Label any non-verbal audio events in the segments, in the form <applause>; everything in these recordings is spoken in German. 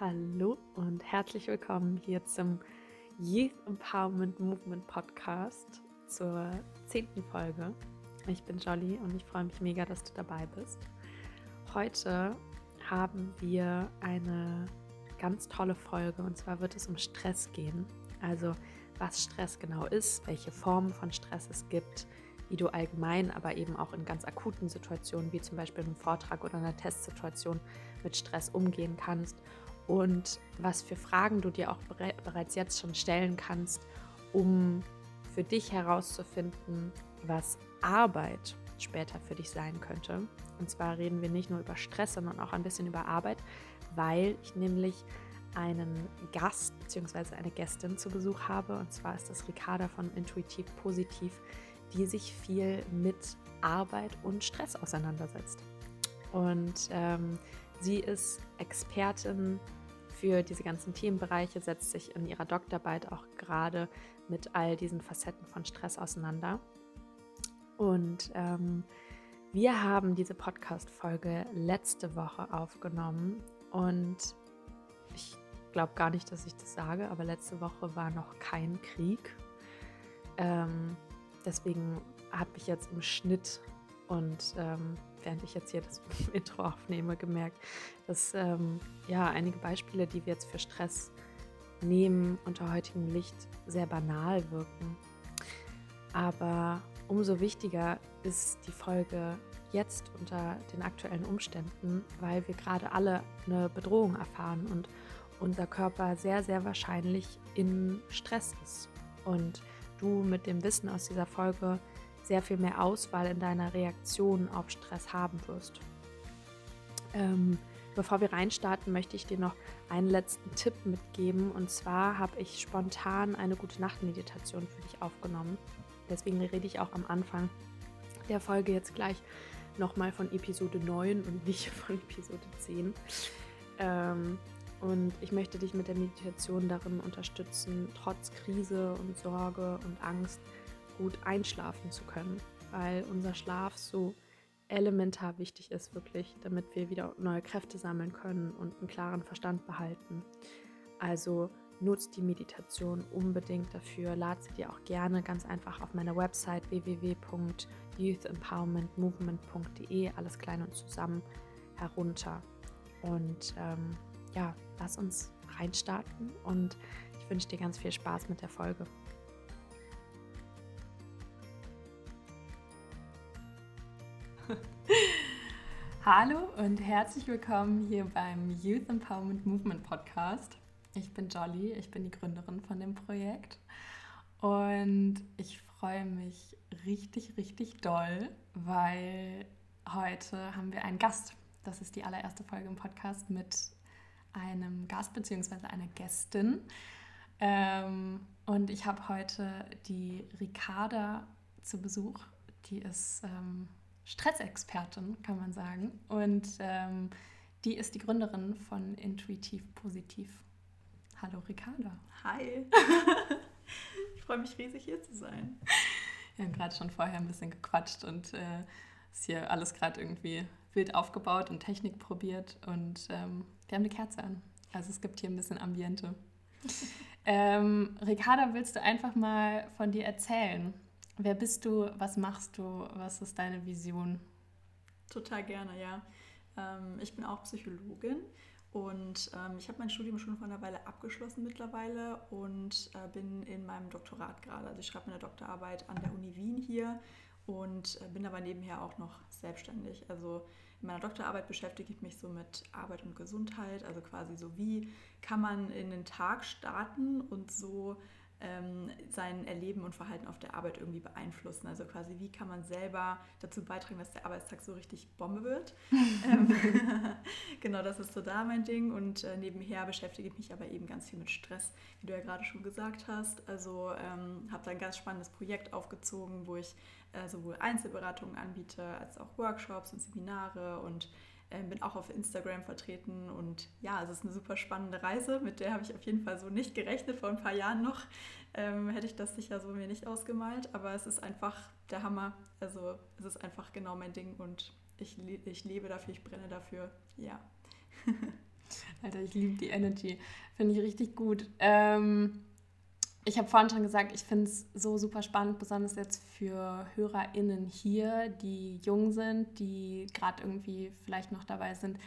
Hallo und herzlich willkommen hier zum Youth Empowerment Movement Podcast zur zehnten Folge. Ich bin Jolly und ich freue mich mega, dass du dabei bist. Heute haben wir eine ganz tolle Folge und zwar wird es um Stress gehen. Also was Stress genau ist, welche Formen von Stress es gibt, wie du allgemein, aber eben auch in ganz akuten Situationen, wie zum Beispiel einem Vortrag oder einer Testsituation, mit Stress umgehen kannst und was für Fragen du dir auch bereits jetzt schon stellen kannst, um für dich herauszufinden, was Arbeit später für dich sein könnte. Und zwar reden wir nicht nur über Stress, sondern auch ein bisschen über Arbeit, weil ich nämlich einen Gast bzw. eine Gästin zu Besuch habe. Und zwar ist das Ricarda von Intuitiv Positiv, die sich viel mit Arbeit und Stress auseinandersetzt. Und ähm, sie ist Expertin für diese ganzen Themenbereiche, setzt sich in ihrer Doktorarbeit auch gerade mit all diesen Facetten von Stress auseinander. Und ähm, wir haben diese Podcast-Folge letzte Woche aufgenommen und ich glaube gar nicht, dass ich das sage, aber letzte Woche war noch kein Krieg. Ähm, deswegen habe ich jetzt im Schnitt und ähm, während ich jetzt hier das <laughs> Intro aufnehme, gemerkt, dass ähm, ja einige Beispiele, die wir jetzt für Stress nehmen, unter heutigem Licht sehr banal wirken. Aber umso wichtiger ist die Folge jetzt unter den aktuellen Umständen, weil wir gerade alle eine Bedrohung erfahren und unser Körper sehr, sehr wahrscheinlich in Stress ist. Und du mit dem Wissen aus dieser Folge sehr viel mehr Auswahl in deiner Reaktion auf Stress haben wirst. Ähm, bevor wir reinstarten, möchte ich dir noch einen letzten Tipp mitgeben. Und zwar habe ich spontan eine gute Nachtmeditation für dich aufgenommen. Deswegen rede ich auch am Anfang der Folge jetzt gleich nochmal von Episode 9 und nicht <laughs> von Episode 10. Ähm, und ich möchte dich mit der Meditation darin unterstützen, trotz Krise und Sorge und Angst gut einschlafen zu können, weil unser Schlaf so elementar wichtig ist, wirklich, damit wir wieder neue Kräfte sammeln können und einen klaren Verstand behalten. Also nutzt die Meditation unbedingt dafür. Lad sie dir auch gerne ganz einfach auf meiner Website www.youthempowermentmovement.de, alles klein und zusammen, herunter. Und ähm, ja, lass uns reinstarten und ich wünsche dir ganz viel Spaß mit der Folge. Hallo und herzlich willkommen hier beim Youth Empowerment Movement Podcast. Ich bin Jolly, ich bin die Gründerin von dem Projekt und ich freue mich richtig, richtig doll, weil heute haben wir einen Gast. Das ist die allererste Folge im Podcast mit einem Gast bzw. einer Gästin. Ähm, und ich habe heute die Ricarda zu Besuch. Die ist ähm, Stressexpertin, kann man sagen. Und ähm, die ist die Gründerin von Intuitiv Positiv. Hallo Ricarda. Hi. <laughs> ich freue mich riesig hier zu sein. Wir haben gerade schon vorher ein bisschen gequatscht und äh, ist hier alles gerade irgendwie wild aufgebaut und Technik probiert und ähm, wir haben eine Kerze an. Also es gibt hier ein bisschen Ambiente. <laughs> ähm, Ricarda, willst du einfach mal von dir erzählen? Wer bist du? Was machst du? Was ist deine Vision? Total gerne, ja. Ähm, ich bin auch Psychologin und ähm, ich habe mein Studium schon vor einer Weile abgeschlossen mittlerweile und äh, bin in meinem Doktorat gerade. Also ich schreibe meine Doktorarbeit an der Uni Wien hier und äh, bin aber nebenher auch noch selbstständig. Also in meiner Doktorarbeit beschäftige ich mich so mit Arbeit und Gesundheit, also quasi so, wie kann man in den Tag starten und so ähm, sein Erleben und Verhalten auf der Arbeit irgendwie beeinflussen. Also quasi, wie kann man selber dazu beitragen, dass der Arbeitstag so richtig Bombe wird. <laughs> ähm, <laughs> genau, das ist so da mein Ding. Und äh, nebenher beschäftige ich mich aber eben ganz viel mit Stress, wie du ja gerade schon gesagt hast. Also ähm, habe da ein ganz spannendes Projekt aufgezogen, wo ich äh, sowohl Einzelberatungen anbiete, als auch Workshops und Seminare und äh, bin auch auf Instagram vertreten und ja, es ist eine super spannende Reise, mit der habe ich auf jeden Fall so nicht gerechnet. Vor ein paar Jahren noch ähm, hätte ich das sicher so mir nicht ausgemalt, aber es ist einfach der Hammer. Also es ist einfach genau mein Ding und ich, ich lebe dafür, ich brenne dafür. Ja. <laughs> Alter, ich liebe die Energy. Finde ich richtig gut. Ähm, ich habe vorhin schon gesagt, ich finde es so super spannend, besonders jetzt für HörerInnen hier, die jung sind, die gerade irgendwie vielleicht noch dabei sind,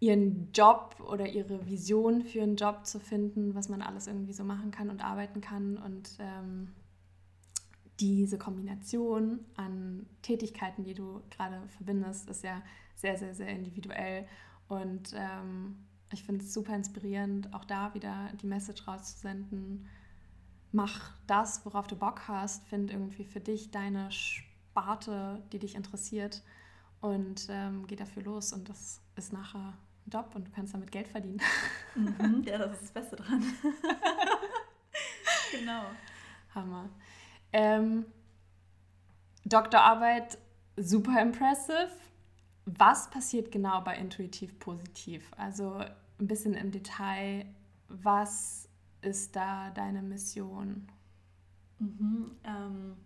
ihren Job oder ihre Vision für einen Job zu finden, was man alles irgendwie so machen kann und arbeiten kann. Und ähm, diese Kombination an Tätigkeiten, die du gerade verbindest, ist ja sehr, sehr, sehr individuell. Und ähm, ich finde es super inspirierend, auch da wieder die Message rauszusenden. Mach das, worauf du Bock hast. Find irgendwie für dich deine Sparte, die dich interessiert. Und ähm, geh dafür los. Und das ist nachher ein Job und du kannst damit Geld verdienen. Mhm, ja, das ist das Beste dran. <laughs> genau. Hammer. Ähm, Doktorarbeit, super impressive. Was passiert genau bei Intuitiv Positiv? Also ein bisschen im Detail, was ist da deine Mission? Mhm, ähm,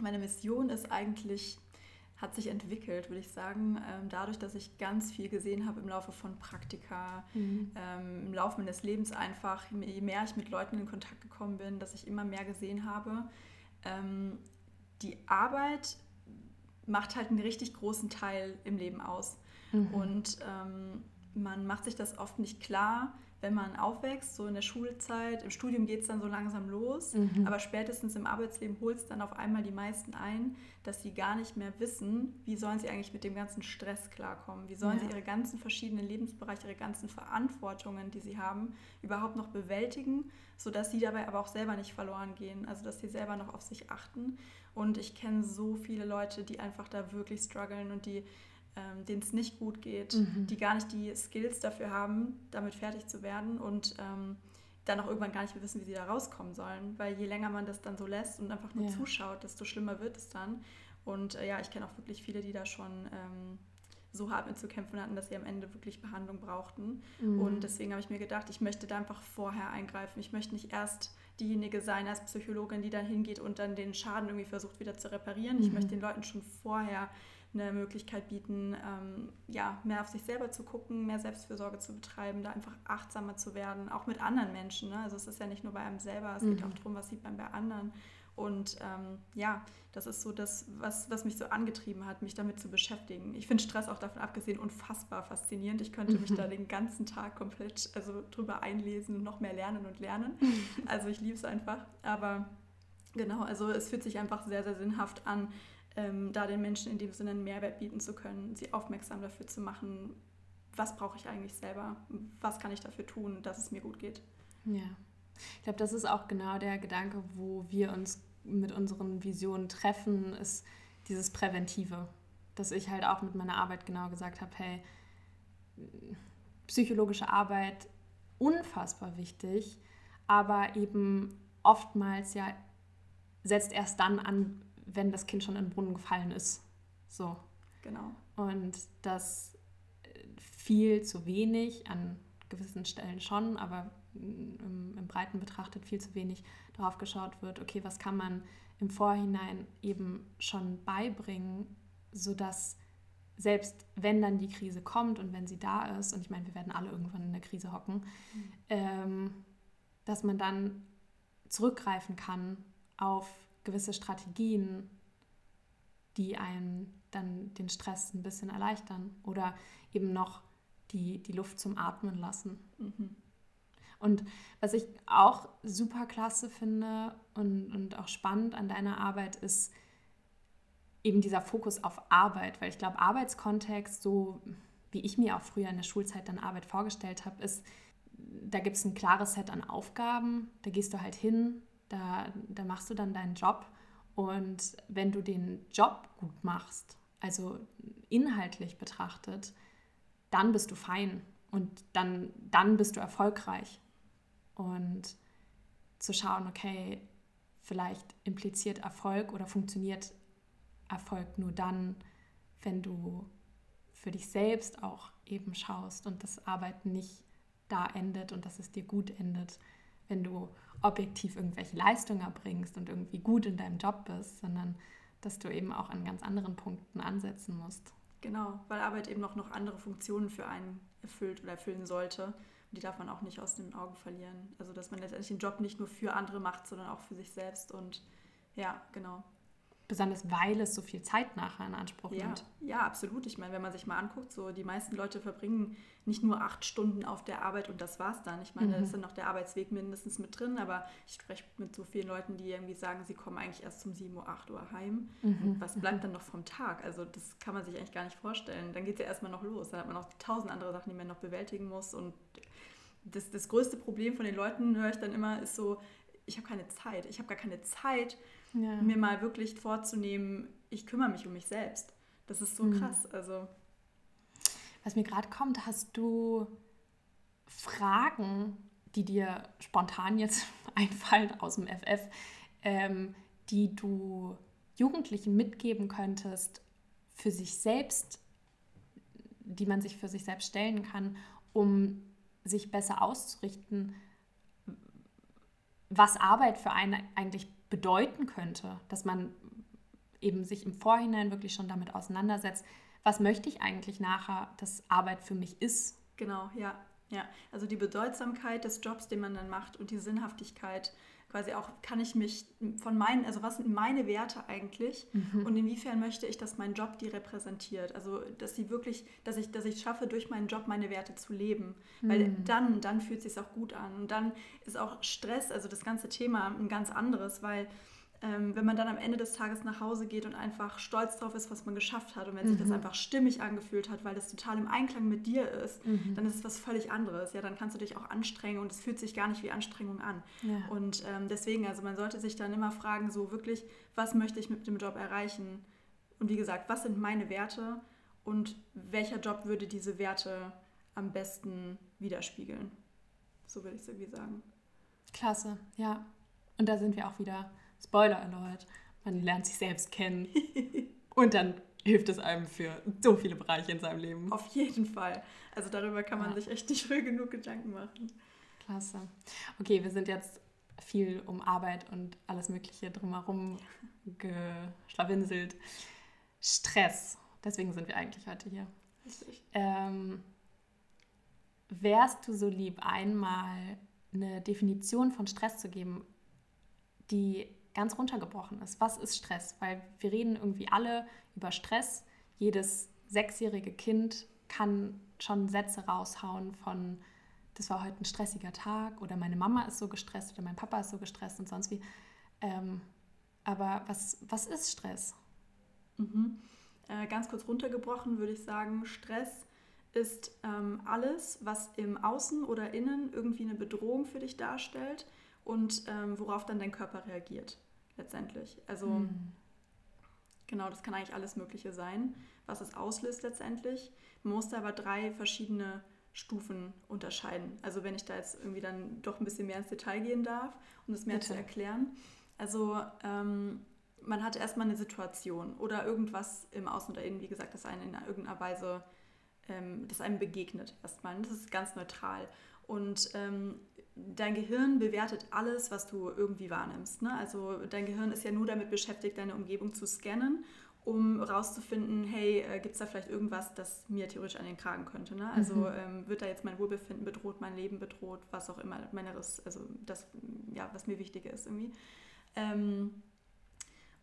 meine Mission ist eigentlich, hat sich entwickelt, würde ich sagen, ähm, dadurch, dass ich ganz viel gesehen habe im Laufe von Praktika, mhm. ähm, im Laufe meines Lebens einfach, je mehr ich mit Leuten in Kontakt gekommen bin, dass ich immer mehr gesehen habe. Ähm, die Arbeit macht halt einen richtig großen Teil im Leben aus. Mhm. Und man macht sich das oft nicht klar, wenn man aufwächst, so in der Schulzeit. Im Studium geht es dann so langsam los, mhm. aber spätestens im Arbeitsleben holt es dann auf einmal die meisten ein, dass sie gar nicht mehr wissen, wie sollen sie eigentlich mit dem ganzen Stress klarkommen, wie sollen ja. sie ihre ganzen verschiedenen Lebensbereiche, ihre ganzen Verantwortungen, die sie haben, überhaupt noch bewältigen, sodass sie dabei aber auch selber nicht verloren gehen, also dass sie selber noch auf sich achten. Und ich kenne so viele Leute, die einfach da wirklich strugglen und die ähm, denen es nicht gut geht, mhm. die gar nicht die Skills dafür haben, damit fertig zu werden und ähm, dann auch irgendwann gar nicht mehr wissen, wie sie da rauskommen sollen. Weil je länger man das dann so lässt und einfach nur ja. zuschaut, desto schlimmer wird es dann. Und äh, ja, ich kenne auch wirklich viele, die da schon ähm, so hart mit zu kämpfen hatten, dass sie am Ende wirklich Behandlung brauchten. Mhm. Und deswegen habe ich mir gedacht, ich möchte da einfach vorher eingreifen. Ich möchte nicht erst diejenige sein als Psychologin, die dann hingeht und dann den Schaden irgendwie versucht wieder zu reparieren. Mhm. Ich möchte den Leuten schon vorher eine Möglichkeit bieten, ähm, ja, mehr auf sich selber zu gucken, mehr Selbstfürsorge zu betreiben, da einfach achtsamer zu werden, auch mit anderen Menschen. Ne? Also es ist ja nicht nur bei einem selber, es mhm. geht auch darum, was sieht man bei anderen. Und ähm, ja, das ist so das, was, was mich so angetrieben hat, mich damit zu beschäftigen. Ich finde Stress auch davon abgesehen unfassbar faszinierend. Ich könnte mich da <laughs> den ganzen Tag komplett also drüber einlesen und noch mehr lernen und lernen. <laughs> Also ich liebe es einfach. Aber genau, also es fühlt sich einfach sehr, sehr sinnhaft an, ähm, da den Menschen in dem Sinne einen Mehrwert bieten zu können, sie aufmerksam dafür zu machen, was brauche ich eigentlich selber, was kann ich dafür tun, dass es mir gut geht. Ja, ich glaube, das ist auch genau der Gedanke, wo wir uns mit unseren Visionen treffen, ist dieses Präventive. Dass ich halt auch mit meiner Arbeit genau gesagt habe, hey, psychologische Arbeit unfassbar wichtig, aber eben oftmals ja setzt erst dann an, wenn das Kind schon in den Brunnen gefallen ist. So. Genau. Und das viel zu wenig, an gewissen Stellen schon, aber im, im Breiten betrachtet viel zu wenig darauf geschaut wird, okay, was kann man im Vorhinein eben schon beibringen, sodass selbst wenn dann die Krise kommt und wenn sie da ist, und ich meine, wir werden alle irgendwann in der Krise hocken, mhm. ähm, dass man dann zurückgreifen kann auf gewisse Strategien, die einem dann den Stress ein bisschen erleichtern oder eben noch die, die Luft zum Atmen lassen. Mhm. Und was ich auch super klasse finde und, und auch spannend an deiner Arbeit ist eben dieser Fokus auf Arbeit, weil ich glaube, Arbeitskontext, so wie ich mir auch früher in der Schulzeit dann Arbeit vorgestellt habe, ist, da gibt es ein klares Set an Aufgaben, da gehst du halt hin, da, da machst du dann deinen Job und wenn du den Job gut machst, also inhaltlich betrachtet, dann bist du fein und dann, dann bist du erfolgreich. Und zu schauen, okay, vielleicht impliziert Erfolg oder funktioniert Erfolg nur dann, wenn du für dich selbst auch eben schaust und das Arbeiten nicht da endet und dass es dir gut endet, wenn du objektiv irgendwelche Leistungen erbringst und irgendwie gut in deinem Job bist, sondern dass du eben auch an ganz anderen Punkten ansetzen musst. Genau, weil Arbeit eben auch noch andere Funktionen für einen erfüllt oder erfüllen sollte. Und die darf man auch nicht aus den Augen verlieren. Also dass man letztendlich den Job nicht nur für andere macht, sondern auch für sich selbst. Und ja, genau. Besonders weil es so viel Zeit nachher in Anspruch ja, nimmt. Ja, absolut. Ich meine, wenn man sich mal anguckt, so die meisten Leute verbringen nicht nur acht Stunden auf der Arbeit und das war's dann. Ich meine, mhm. da ist dann noch der Arbeitsweg mindestens mit drin, aber ich spreche mit so vielen Leuten, die irgendwie sagen, sie kommen eigentlich erst um 7 Uhr, 8 Uhr heim. Mhm. was bleibt dann noch vom Tag? Also das kann man sich eigentlich gar nicht vorstellen. Dann geht es ja erstmal noch los. Dann hat man noch tausend andere Sachen, die man noch bewältigen muss. Und das, das größte Problem von den Leuten, höre ich dann immer, ist so, ich habe keine Zeit. Ich habe gar keine Zeit, ja. mir mal wirklich vorzunehmen, ich kümmere mich um mich selbst. Das ist so mhm. krass. Also. Was mir gerade kommt, hast du Fragen, die dir spontan jetzt <laughs> einfallen aus dem FF, ähm, die du Jugendlichen mitgeben könntest für sich selbst, die man sich für sich selbst stellen kann, um sich besser auszurichten, was Arbeit für einen eigentlich bedeuten könnte, dass man eben sich im Vorhinein wirklich schon damit auseinandersetzt, was möchte ich eigentlich nachher, dass Arbeit für mich ist. Genau, ja. Ja, also die Bedeutsamkeit des Jobs, den man dann macht und die Sinnhaftigkeit, quasi auch, kann ich mich von meinen, also was sind meine Werte eigentlich mhm. und inwiefern möchte ich, dass mein Job die repräsentiert? Also, dass sie wirklich, dass ich, dass ich schaffe, durch meinen Job meine Werte zu leben. Mhm. Weil dann, dann fühlt es sich auch gut an. Und dann ist auch Stress, also das ganze Thema ein ganz anderes, weil ähm, wenn man dann am Ende des Tages nach Hause geht und einfach stolz drauf ist, was man geschafft hat und wenn mhm. sich das mhm. einfach stimmig angefühlt hat, weil das total im Einklang mit dir ist, mhm. dann ist es was völlig anderes. Ja, dann kannst du dich auch anstrengen und es fühlt sich gar nicht wie Anstrengung an. Ja. Und ähm, deswegen, also man sollte sich dann immer fragen, so wirklich, was möchte ich mit dem Job erreichen? Und wie gesagt, was sind meine Werte und welcher Job würde diese Werte am besten widerspiegeln? So würde ich es irgendwie sagen. Klasse, ja. Und da sind wir auch wieder Spoiler Alert, man lernt sich selbst kennen <laughs> und dann hilft es einem für so viele Bereiche in seinem Leben. Auf jeden Fall. Also darüber kann man ja. sich echt nicht früh genug Gedanken machen. Klasse. Okay, wir sind jetzt viel um Arbeit und alles Mögliche drumherum geschlawinselt. Stress. Deswegen sind wir eigentlich heute hier. Richtig. Ähm, wärst du so lieb, einmal eine Definition von Stress zu geben, die ganz runtergebrochen ist. Was ist Stress? Weil wir reden irgendwie alle über Stress. Jedes sechsjährige Kind kann schon Sätze raushauen von, das war heute ein stressiger Tag oder meine Mama ist so gestresst oder mein Papa ist so gestresst und sonst wie. Ähm, aber was, was ist Stress? Mhm. Äh, ganz kurz runtergebrochen würde ich sagen, Stress ist ähm, alles, was im Außen oder Innen irgendwie eine Bedrohung für dich darstellt und ähm, worauf dann dein Körper reagiert letztendlich. Also mhm. genau, das kann eigentlich alles Mögliche sein, was es auslöst letztendlich. Man muss da aber drei verschiedene Stufen unterscheiden. Also wenn ich da jetzt irgendwie dann doch ein bisschen mehr ins Detail gehen darf, um das mehr Bitte. zu erklären. Also ähm, man hat erstmal eine Situation oder irgendwas im Außen oder Innen, wie gesagt, das einen in irgendeiner Weise, ähm, das einem begegnet erstmal. Das ist ganz neutral. Und ähm, dein Gehirn bewertet alles, was du irgendwie wahrnimmst. Ne? Also dein Gehirn ist ja nur damit beschäftigt, deine Umgebung zu scannen, um herauszufinden, hey, äh, gibt es da vielleicht irgendwas, das mir theoretisch an den Kragen könnte. Ne? Also mhm. ähm, wird da jetzt mein Wohlbefinden bedroht, mein Leben bedroht, was auch immer, meineres, also das, ja, was mir wichtig ist irgendwie. Ähm,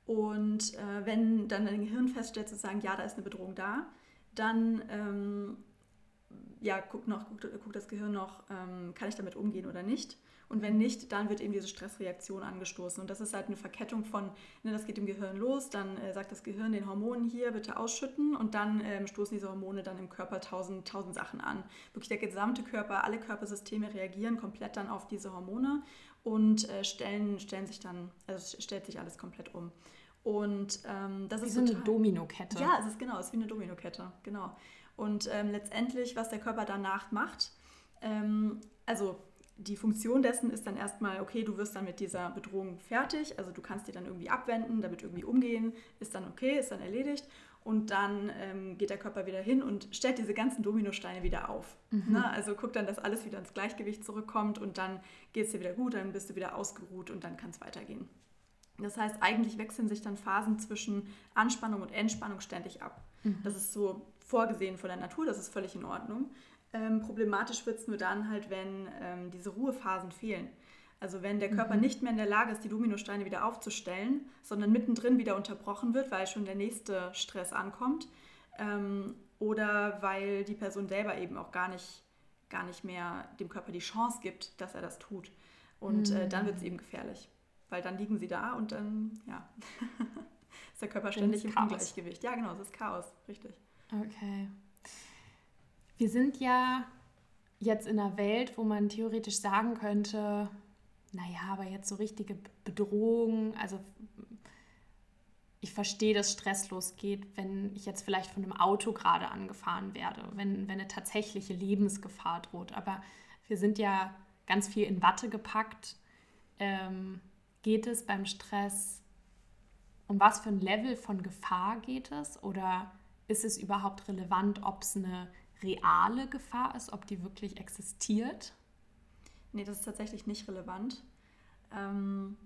und äh, wenn dann dein Gehirn feststellt, zu sagen, ja, da ist eine Bedrohung da, dann ähm, ja, guckt, noch, guckt, guckt das Gehirn noch, ähm, kann ich damit umgehen oder nicht. Und wenn nicht, dann wird eben diese Stressreaktion angestoßen. Und das ist halt eine Verkettung von, ne, das geht im Gehirn los, dann äh, sagt das Gehirn den Hormonen hier bitte ausschütten und dann ähm, stoßen diese Hormone dann im Körper tausend, tausend Sachen an. Wirklich der gesamte Körper, alle Körpersysteme reagieren komplett dann auf diese Hormone und äh, stellen, stellen sich dann, also stellt sich alles komplett um. Und ähm, das wie ist so eine Dominokette. Ja, es ist genau, es ist wie eine Dominokette, genau. Und ähm, letztendlich, was der Körper danach macht, ähm, also die Funktion dessen ist dann erstmal, okay, du wirst dann mit dieser Bedrohung fertig, also du kannst dir dann irgendwie abwenden, damit irgendwie umgehen, ist dann okay, ist dann erledigt. Und dann ähm, geht der Körper wieder hin und stellt diese ganzen Dominosteine wieder auf. Mhm. Ne? Also guckt dann, dass alles wieder ins Gleichgewicht zurückkommt und dann geht es dir wieder gut, dann bist du wieder ausgeruht und dann kann es weitergehen. Das heißt, eigentlich wechseln sich dann Phasen zwischen Anspannung und Entspannung ständig ab. Mhm. Das ist so vorgesehen von der Natur, das ist völlig in Ordnung. Ähm, problematisch wird es nur dann halt, wenn ähm, diese Ruhephasen fehlen. Also wenn der Körper mhm. nicht mehr in der Lage ist, die Dominosteine wieder aufzustellen, sondern mittendrin wieder unterbrochen wird, weil schon der nächste Stress ankommt. Ähm, oder weil die Person selber eben auch gar nicht, gar nicht mehr dem Körper die Chance gibt, dass er das tut. Und mhm. äh, dann wird es eben gefährlich. Weil dann liegen sie da und dann, ja, <laughs> ist der Körper ständig im Ungleichgewicht. Ja, genau, es ist Chaos, richtig. Okay. Wir sind ja jetzt in einer Welt, wo man theoretisch sagen könnte, naja, aber jetzt so richtige Bedrohung, also ich verstehe, dass Stress losgeht, wenn ich jetzt vielleicht von einem Auto gerade angefahren werde, wenn, wenn eine tatsächliche Lebensgefahr droht. Aber wir sind ja ganz viel in Watte gepackt. Ähm, geht es beim Stress, um was für ein Level von Gefahr geht es? Oder ist es überhaupt relevant, ob es eine reale Gefahr ist, ob die wirklich existiert? Nee, das ist tatsächlich nicht relevant. Ähm,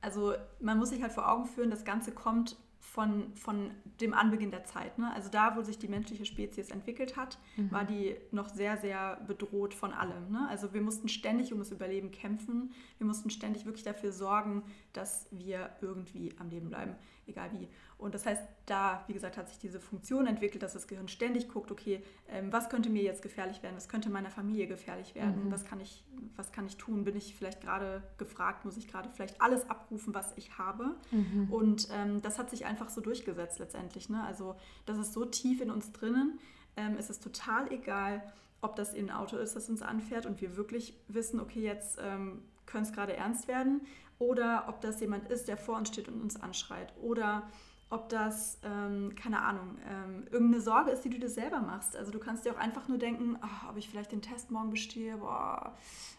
also man muss sich halt vor Augen führen, das Ganze kommt von, von dem Anbeginn der Zeit. Ne? Also da, wo sich die menschliche Spezies entwickelt hat, mhm. war die noch sehr, sehr bedroht von allem. Ne? Also wir mussten ständig um das Überleben kämpfen. Wir mussten ständig wirklich dafür sorgen, dass wir irgendwie am Leben bleiben, egal wie. Und das heißt, da, wie gesagt, hat sich diese Funktion entwickelt, dass das Gehirn ständig guckt, okay, ähm, was könnte mir jetzt gefährlich werden, was könnte meiner Familie gefährlich werden, mhm. was, kann ich, was kann ich tun, bin ich vielleicht gerade gefragt, muss ich gerade vielleicht alles abrufen, was ich habe. Mhm. Und ähm, das hat sich einfach so durchgesetzt letztendlich. Ne? Also das ist so tief in uns drinnen, ähm, es ist total egal, ob das ein Auto ist, das uns anfährt und wir wirklich wissen, okay, jetzt ähm, könnte es gerade ernst werden, oder ob das jemand ist, der vor uns steht und uns anschreit, oder ob das, ähm, keine Ahnung, ähm, irgendeine Sorge ist, die du dir selber machst. Also du kannst dir auch einfach nur denken, oh, ob ich vielleicht den Test morgen bestehe, boah,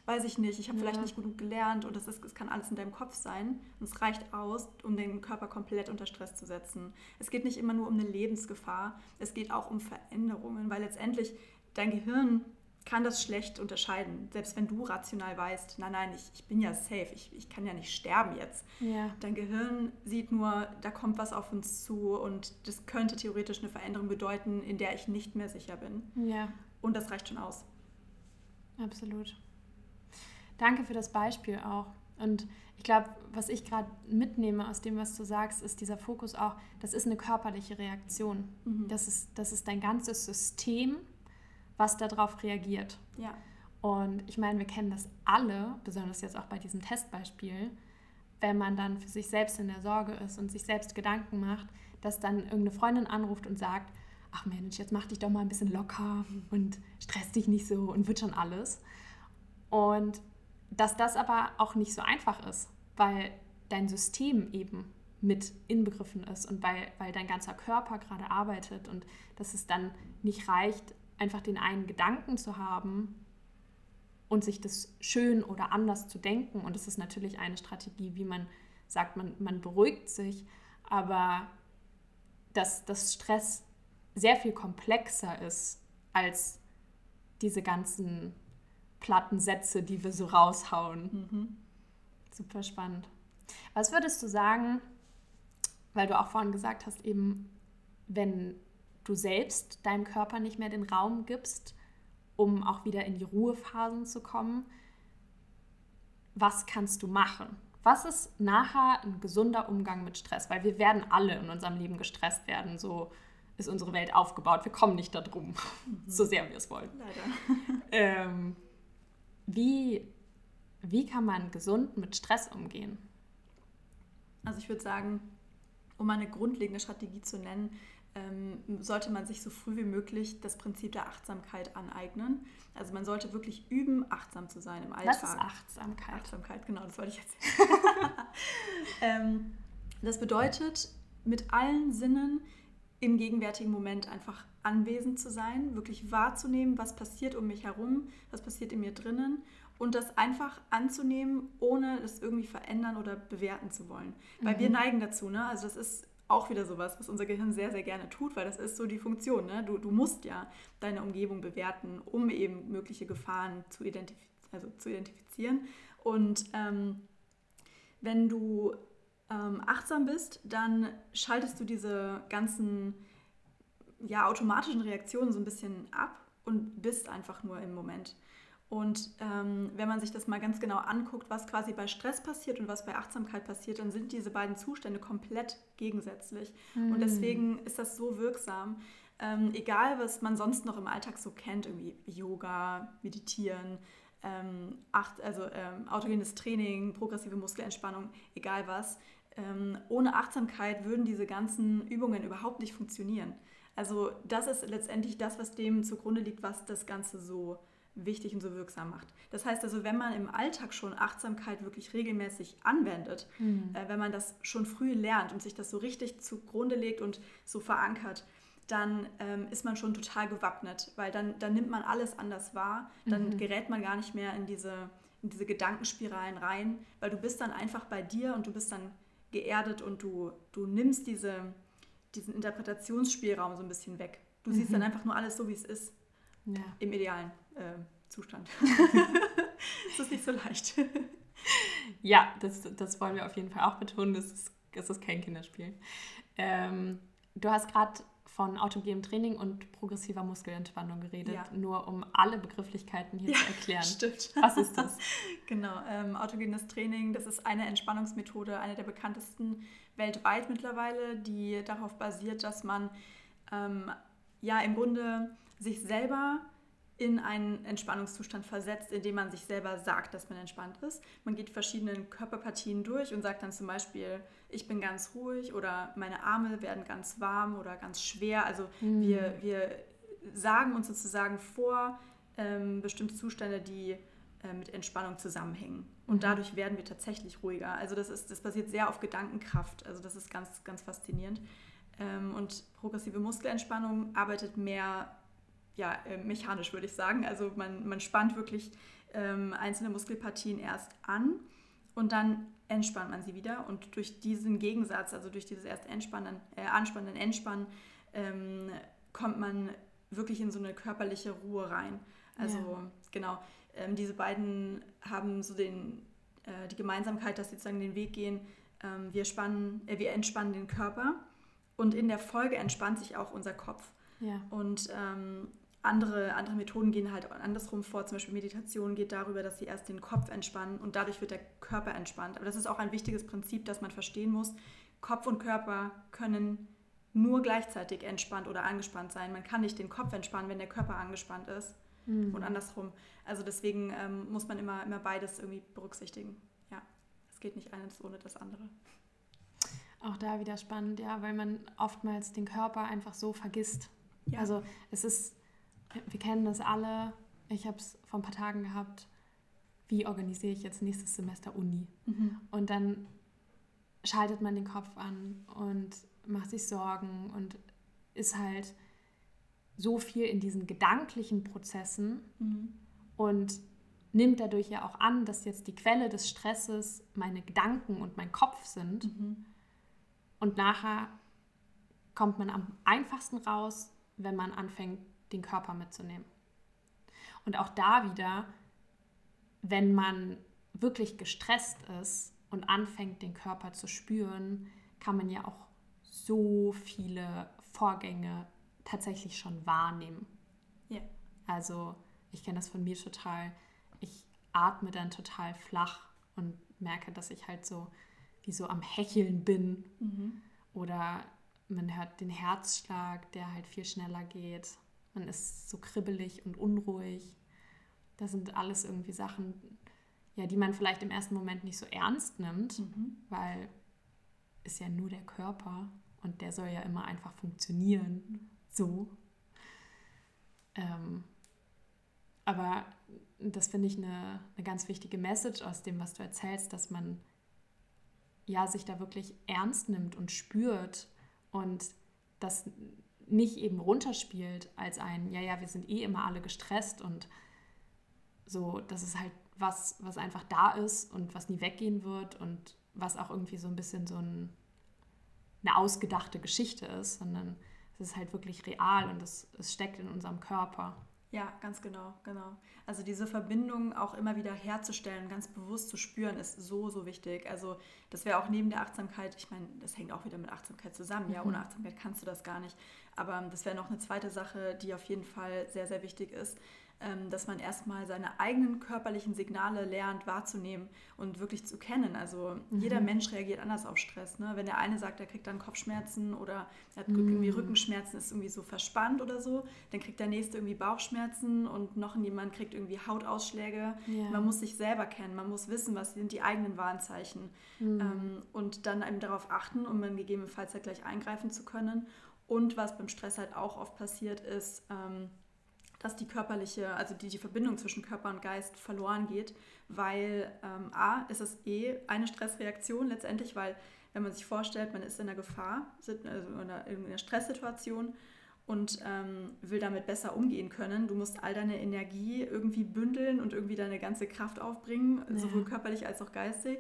weiß ich nicht, ich habe ja. vielleicht nicht genug gelernt und das, ist, das kann alles in deinem Kopf sein. Und es reicht aus, um den Körper komplett unter Stress zu setzen. Es geht nicht immer nur um eine Lebensgefahr, es geht auch um Veränderungen, weil letztendlich dein Gehirn kann das schlecht unterscheiden. Selbst wenn du rational weißt, nein, nein, ich, ich bin ja safe, ich, ich kann ja nicht sterben jetzt. Ja. Dein Gehirn sieht nur, da kommt was auf uns zu und das könnte theoretisch eine Veränderung bedeuten, in der ich nicht mehr sicher bin. Ja. Und das reicht schon aus. Absolut. Danke für das Beispiel auch. Und ich glaube, was ich gerade mitnehme aus dem, was du sagst, ist dieser Fokus auch, das ist eine körperliche Reaktion. Mhm. Das, ist, das ist dein ganzes System, was darauf reagiert. Ja. Und ich meine, wir kennen das alle, besonders jetzt auch bei diesem Testbeispiel, wenn man dann für sich selbst in der Sorge ist und sich selbst Gedanken macht, dass dann irgendeine Freundin anruft und sagt, ach Mensch, jetzt mach dich doch mal ein bisschen locker und stress dich nicht so und wird schon alles. Und dass das aber auch nicht so einfach ist, weil dein System eben mit inbegriffen ist und weil, weil dein ganzer Körper gerade arbeitet und dass es dann nicht reicht, einfach den einen Gedanken zu haben und sich das schön oder anders zu denken. Und das ist natürlich eine Strategie, wie man sagt, man, man beruhigt sich, aber dass das Stress sehr viel komplexer ist als diese ganzen platten Sätze, die wir so raushauen. Mhm. Super spannend. Was würdest du sagen, weil du auch vorhin gesagt hast, eben wenn du selbst deinem Körper nicht mehr den Raum gibst, um auch wieder in die Ruhephasen zu kommen, was kannst du machen? Was ist nachher ein gesunder Umgang mit Stress? Weil wir werden alle in unserem Leben gestresst werden. So ist unsere Welt aufgebaut. Wir kommen nicht darum, mhm. so sehr wir es wollen. Leider. <laughs> ähm, wie, wie kann man gesund mit Stress umgehen? Also ich würde sagen, um eine grundlegende Strategie zu nennen, sollte man sich so früh wie möglich das Prinzip der Achtsamkeit aneignen. Also man sollte wirklich üben, achtsam zu sein im Alltag. Was ist Achtsamkeit? Achtsamkeit, genau, das wollte ich jetzt. <laughs> ähm, das bedeutet, mit allen Sinnen im gegenwärtigen Moment einfach anwesend zu sein, wirklich wahrzunehmen, was passiert um mich herum, was passiert in mir drinnen und das einfach anzunehmen, ohne es irgendwie verändern oder bewerten zu wollen. Weil mhm. wir neigen dazu, ne? Also das ist auch wieder sowas, was unser Gehirn sehr, sehr gerne tut, weil das ist so die Funktion. Ne? Du, du musst ja deine Umgebung bewerten, um eben mögliche Gefahren zu, identif also zu identifizieren. Und ähm, wenn du ähm, achtsam bist, dann schaltest du diese ganzen ja, automatischen Reaktionen so ein bisschen ab und bist einfach nur im Moment. Und ähm, wenn man sich das mal ganz genau anguckt, was quasi bei Stress passiert und was bei Achtsamkeit passiert, dann sind diese beiden Zustände komplett gegensätzlich. Mhm. Und deswegen ist das so wirksam. Ähm, egal, was man sonst noch im Alltag so kennt, irgendwie Yoga, Meditieren, ähm, acht, also ähm, autogenes Training, progressive Muskelentspannung, egal was. Ähm, ohne Achtsamkeit würden diese ganzen Übungen überhaupt nicht funktionieren. Also das ist letztendlich das, was dem zugrunde liegt, was das Ganze so wichtig und so wirksam macht. Das heißt also, wenn man im Alltag schon Achtsamkeit wirklich regelmäßig anwendet, mhm. äh, wenn man das schon früh lernt und sich das so richtig zugrunde legt und so verankert, dann ähm, ist man schon total gewappnet, weil dann, dann nimmt man alles anders wahr, dann mhm. gerät man gar nicht mehr in diese, in diese Gedankenspiralen rein, weil du bist dann einfach bei dir und du bist dann geerdet und du, du nimmst diese, diesen Interpretationsspielraum so ein bisschen weg. Du mhm. siehst dann mhm. einfach nur alles so, wie es ist. Ja. Im idealen äh, Zustand. <laughs> <laughs> Es ist nicht so leicht. <laughs> ja, das, das wollen wir auf jeden Fall auch betonen. Das ist, das ist kein Kinderspiel. Ähm, du hast gerade von autogenem Training und progressiver Muskelentspannung geredet, ja. nur um alle Begrifflichkeiten hier ja, zu erklären. Stimmt. Was ist das? genau, ähm, autogenes Training, das ist eine Entspannungsmethode, eine der bekanntesten weltweit mittlerweile, die darauf basiert, dass man ähm, ja im Grunde sich selber in einen Entspannungszustand versetzt, indem man sich selber sagt, dass man entspannt ist. Man geht verschiedenen Körperpartien durch und sagt dann zum Beispiel, ich bin ganz ruhig oder meine Arme werden ganz warm oder ganz schwer. Also mhm. wir, wir sagen uns sozusagen vor ähm, bestimmte Zustände, die äh, mit Entspannung zusammenhängen. Und mhm. dadurch werden wir tatsächlich ruhiger. Also das, ist, das basiert sehr auf Gedankenkraft. Also das ist ganz, ganz faszinierend. Ähm, und progressive Muskelentspannung arbeitet mehr ja, äh, mechanisch, würde ich sagen. Also man, man spannt wirklich ähm, einzelne Muskelpartien erst an und dann entspannt man sie wieder. Und durch diesen Gegensatz, also durch dieses erst Entspannen, äh, Anspannen, Entspannen, ähm, kommt man wirklich in so eine körperliche Ruhe rein. Also ja. genau, ähm, diese beiden haben so den, äh, die Gemeinsamkeit, dass sie sozusagen den Weg gehen, ähm, wir, spannen, äh, wir entspannen den Körper und in der Folge entspannt sich auch unser Kopf. Ja. Und ähm, andere, andere Methoden gehen halt andersrum vor. Zum Beispiel Meditation geht darüber, dass sie erst den Kopf entspannen und dadurch wird der Körper entspannt. Aber das ist auch ein wichtiges Prinzip, das man verstehen muss. Kopf und Körper können nur gleichzeitig entspannt oder angespannt sein. Man kann nicht den Kopf entspannen, wenn der Körper angespannt ist mhm. und andersrum. Also deswegen ähm, muss man immer, immer beides irgendwie berücksichtigen. Ja, es geht nicht eines ohne das andere. Auch da wieder spannend, ja, weil man oftmals den Körper einfach so vergisst. Ja. Also es ist wir kennen das alle. Ich habe es vor ein paar Tagen gehabt. Wie organisiere ich jetzt nächstes Semester Uni? Mhm. Und dann schaltet man den Kopf an und macht sich Sorgen und ist halt so viel in diesen gedanklichen Prozessen mhm. und nimmt dadurch ja auch an, dass jetzt die Quelle des Stresses meine Gedanken und mein Kopf sind. Mhm. Und nachher kommt man am einfachsten raus, wenn man anfängt, den Körper mitzunehmen. Und auch da wieder, wenn man wirklich gestresst ist und anfängt, den Körper zu spüren, kann man ja auch so viele Vorgänge tatsächlich schon wahrnehmen. Ja. Also ich kenne das von mir total. Ich atme dann total flach und merke, dass ich halt so wie so am Hecheln bin. Mhm. Oder man hört den Herzschlag, der halt viel schneller geht. Man ist so kribbelig und unruhig. Das sind alles irgendwie Sachen, ja, die man vielleicht im ersten Moment nicht so ernst nimmt, mhm. weil ist ja nur der Körper und der soll ja immer einfach funktionieren. So. Ähm, aber das finde ich eine, eine ganz wichtige Message aus dem, was du erzählst, dass man ja sich da wirklich ernst nimmt und spürt und das nicht eben runterspielt als ein, ja, ja, wir sind eh immer alle gestresst und so, das ist halt was, was einfach da ist und was nie weggehen wird und was auch irgendwie so ein bisschen so ein, eine ausgedachte Geschichte ist, sondern es ist halt wirklich real und es, es steckt in unserem Körper. Ja, ganz genau, genau. Also diese Verbindung auch immer wieder herzustellen, ganz bewusst zu spüren, ist so, so wichtig. Also das wäre auch neben der Achtsamkeit, ich meine, das hängt auch wieder mit Achtsamkeit zusammen. Ja, ohne mhm. Achtsamkeit kannst du das gar nicht. Aber das wäre noch eine zweite Sache, die auf jeden Fall sehr, sehr wichtig ist, ähm, dass man erstmal seine eigenen körperlichen Signale lernt wahrzunehmen und wirklich zu kennen. Also mhm. jeder Mensch reagiert anders auf Stress. Ne? Wenn der eine sagt, er kriegt dann Kopfschmerzen oder er hat mhm. irgendwie Rückenschmerzen, ist irgendwie so verspannt oder so, dann kriegt der nächste irgendwie Bauchschmerzen und noch jemand kriegt irgendwie Hautausschläge. Ja. Man muss sich selber kennen, man muss wissen, was sind die eigenen Warnzeichen mhm. ähm, und dann eben darauf achten, um dann gegebenenfalls halt gleich eingreifen zu können. Und was beim Stress halt auch oft passiert ist, ähm, dass die körperliche, also die, die Verbindung zwischen Körper und Geist verloren geht, weil ähm, A, ist es eh eine Stressreaktion letztendlich, weil wenn man sich vorstellt, man ist in einer Gefahr, also in einer, in einer Stresssituation und ähm, will damit besser umgehen können. Du musst all deine Energie irgendwie bündeln und irgendwie deine ganze Kraft aufbringen, ja. sowohl körperlich als auch geistig.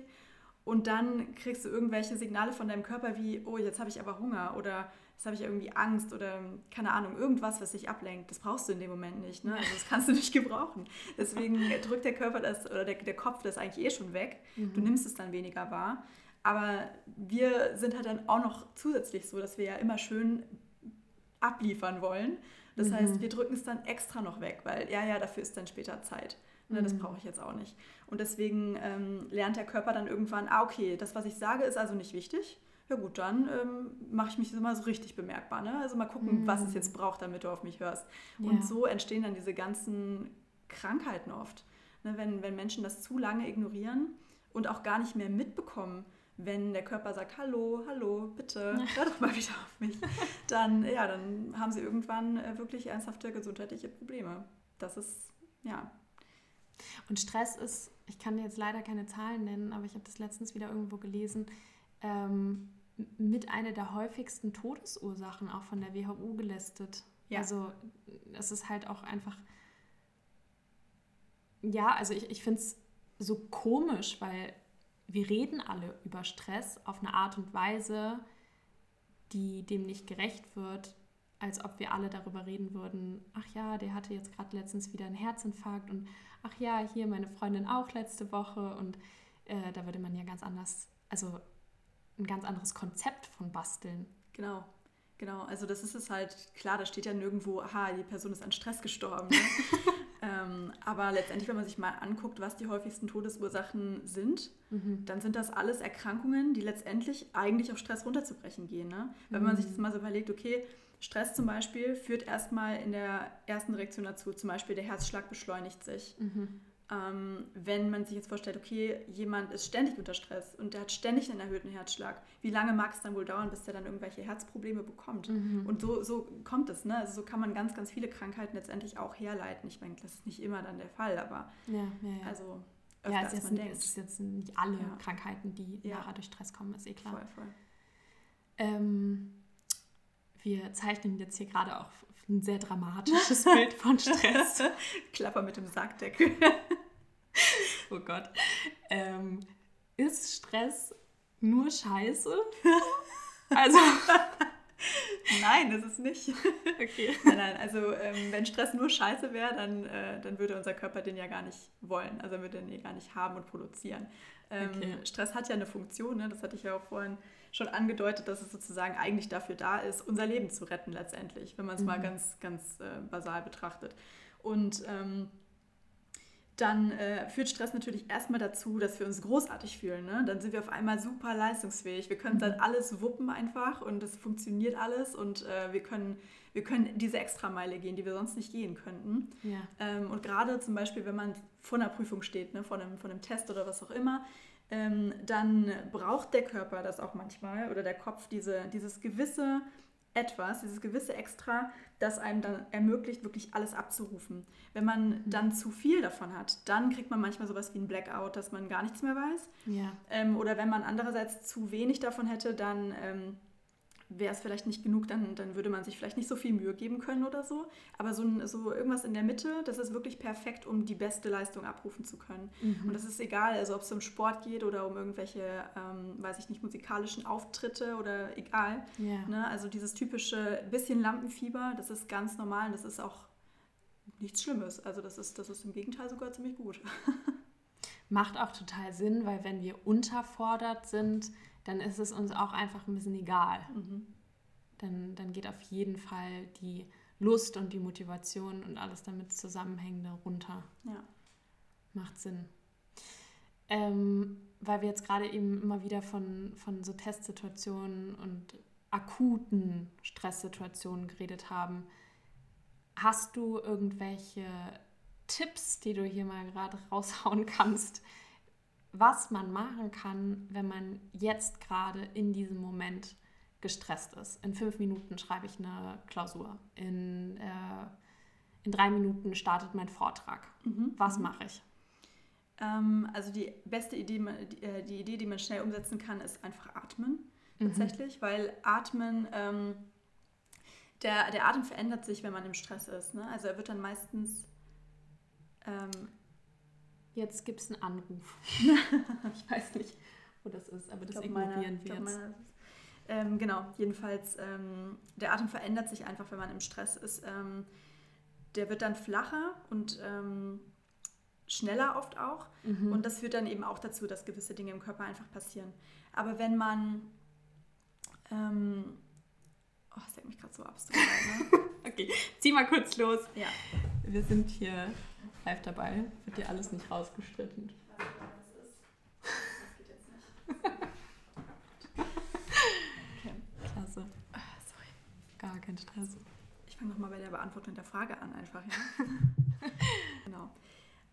Und dann kriegst du irgendwelche Signale von deinem Körper wie, oh, jetzt habe ich aber Hunger oder jetzt habe ich irgendwie Angst oder keine Ahnung, irgendwas, was dich ablenkt. Das brauchst du in dem Moment nicht. Ne? Also das kannst du <laughs> nicht gebrauchen. Deswegen drückt der Körper das oder der, der Kopf das eigentlich eh schon weg. Mhm. Du nimmst es dann weniger wahr. Aber wir sind halt dann auch noch zusätzlich so, dass wir ja immer schön abliefern wollen. Das mhm. heißt, wir drücken es dann extra noch weg, weil ja, ja, dafür ist dann später Zeit. Ne, das mhm. brauche ich jetzt auch nicht. Und deswegen ähm, lernt der Körper dann irgendwann, ah, okay, das, was ich sage, ist also nicht wichtig ja gut, dann ähm, mache ich mich immer so richtig bemerkbar. Ne? Also mal gucken, mhm. was es jetzt braucht, damit du auf mich hörst. Ja. Und so entstehen dann diese ganzen Krankheiten oft. Ne? Wenn, wenn Menschen das zu lange ignorieren und auch gar nicht mehr mitbekommen, wenn der Körper sagt, hallo, hallo, bitte, hör doch mal wieder auf mich, <laughs> dann, ja, dann haben sie irgendwann äh, wirklich ernsthafte gesundheitliche Probleme. Das ist, ja. Und Stress ist, ich kann jetzt leider keine Zahlen nennen, aber ich habe das letztens wieder irgendwo gelesen, ähm, mit einer der häufigsten Todesursachen auch von der WHO gelistet. Ja. Also es ist halt auch einfach, ja, also ich, ich finde es so komisch, weil wir reden alle über Stress auf eine Art und Weise, die dem nicht gerecht wird, als ob wir alle darüber reden würden, ach ja, der hatte jetzt gerade letztens wieder einen Herzinfarkt und ach ja, hier meine Freundin auch letzte Woche und äh, da würde man ja ganz anders, also ein ganz anderes Konzept von Basteln. Genau. Genau, also das ist es halt, klar, da steht ja nirgendwo, aha, die Person ist an Stress gestorben. Ne? <laughs> ähm, aber letztendlich, wenn man sich mal anguckt, was die häufigsten Todesursachen sind, mhm. dann sind das alles Erkrankungen, die letztendlich eigentlich auf Stress runterzubrechen gehen. Ne? Wenn mhm. man sich das mal so überlegt, okay, Stress zum Beispiel führt erstmal in der ersten Reaktion dazu, zum Beispiel der Herzschlag beschleunigt sich. Mhm ähm, wenn man sich jetzt vorstellt, okay, jemand ist ständig unter Stress und der hat ständig einen erhöhten Herzschlag, wie lange mag es dann wohl dauern, bis der dann irgendwelche Herzprobleme bekommt? Mhm. Und so, so kommt es, ne? Also so kann man ganz, ganz viele Krankheiten letztendlich auch herleiten. Ich denke, das ist nicht immer dann der Fall, aber ja, ja, ja. also öfter, ja, es als man denkt. Es ist jetzt nicht alle ja. Krankheiten, die ja. nachher durch Stress kommen, ist eh klar. Voll, voll. Ähm, wir zeichnen jetzt hier gerade auch ein sehr dramatisches <laughs> Bild von Stress. <laughs> Klapper mit dem Sackdeckel. <laughs> oh Gott. Ähm, ist Stress nur Scheiße? Also. Nein, das ist nicht. Okay. Nein, nein, also ähm, wenn Stress nur Scheiße wäre, dann, äh, dann würde unser Körper den ja gar nicht wollen. Also würde den gar nicht haben und produzieren. Ähm, okay. Stress hat ja eine Funktion, ne? das hatte ich ja auch vorhin schon angedeutet, dass es sozusagen eigentlich dafür da ist, unser Leben zu retten letztendlich, wenn man es mhm. mal ganz, ganz äh, basal betrachtet. Und ähm, dann äh, führt Stress natürlich erstmal dazu, dass wir uns großartig fühlen. Ne? Dann sind wir auf einmal super leistungsfähig. Wir können dann mhm. alles wuppen einfach und es funktioniert alles und äh, wir, können, wir können diese Extrameile gehen, die wir sonst nicht gehen könnten. Ja. Ähm, und gerade zum Beispiel, wenn man vor einer Prüfung steht, ne, vor, einem, vor einem Test oder was auch immer, ähm, dann braucht der Körper das auch manchmal oder der Kopf diese, dieses gewisse etwas, dieses gewisse Extra, das einem dann ermöglicht, wirklich alles abzurufen. Wenn man mhm. dann zu viel davon hat, dann kriegt man manchmal sowas wie ein Blackout, dass man gar nichts mehr weiß. Ja. Ähm, oder wenn man andererseits zu wenig davon hätte, dann ähm, wäre es vielleicht nicht genug, dann, dann würde man sich vielleicht nicht so viel Mühe geben können oder so. Aber so, so irgendwas in der Mitte, das ist wirklich perfekt, um die beste Leistung abrufen zu können. Mhm. Und das ist egal, also ob es um Sport geht oder um irgendwelche, ähm, weiß ich nicht, musikalischen Auftritte oder egal. Yeah. Ne? Also dieses typische bisschen Lampenfieber, das ist ganz normal und das ist auch nichts Schlimmes. Also das ist, das ist im Gegenteil sogar ziemlich gut. <laughs> Macht auch total Sinn, weil wenn wir unterfordert sind, dann ist es uns auch einfach ein bisschen egal. Mhm. Dann, dann geht auf jeden Fall die Lust und die Motivation und alles damit Zusammenhängende runter. Ja. Macht Sinn. Ähm, weil wir jetzt gerade eben immer wieder von, von so Testsituationen und akuten Stresssituationen geredet haben. Hast du irgendwelche Tipps, die du hier mal gerade <laughs> raushauen kannst, was man machen kann, wenn man jetzt gerade in diesem Moment gestresst ist? In fünf Minuten schreibe ich eine Klausur. In, äh, in drei Minuten startet mein Vortrag. Mhm. Was mhm. mache ich? Ähm, also die beste Idee, die, äh, die, Idee, die man schnell umsetzen kann, ist einfach atmen. Mhm. Tatsächlich, weil Atmen ähm, der, der Atem verändert sich, wenn man im Stress ist. Ne? Also er wird dann meistens. Ähm, jetzt gibt es einen Anruf. <laughs> ich weiß nicht, wo das ist, aber das glaub, ignorieren wir jetzt. Ähm, genau, jedenfalls, ähm, der Atem verändert sich einfach, wenn man im Stress ist. Ähm, der wird dann flacher und ähm, schneller oft auch. Mhm. Und das führt dann eben auch dazu, dass gewisse Dinge im Körper einfach passieren. Aber wenn man ähm, Oh, das denkt mich gerade so abstrakt. Ne? <laughs> okay, zieh mal kurz los. Ja. Wir sind hier live dabei. Wird dir alles nicht rausgestritten. Okay. Klasse. Ah, sorry. Gar kein Stress. Ich fange nochmal bei der Beantwortung der Frage an, einfach. Ja? <laughs> genau.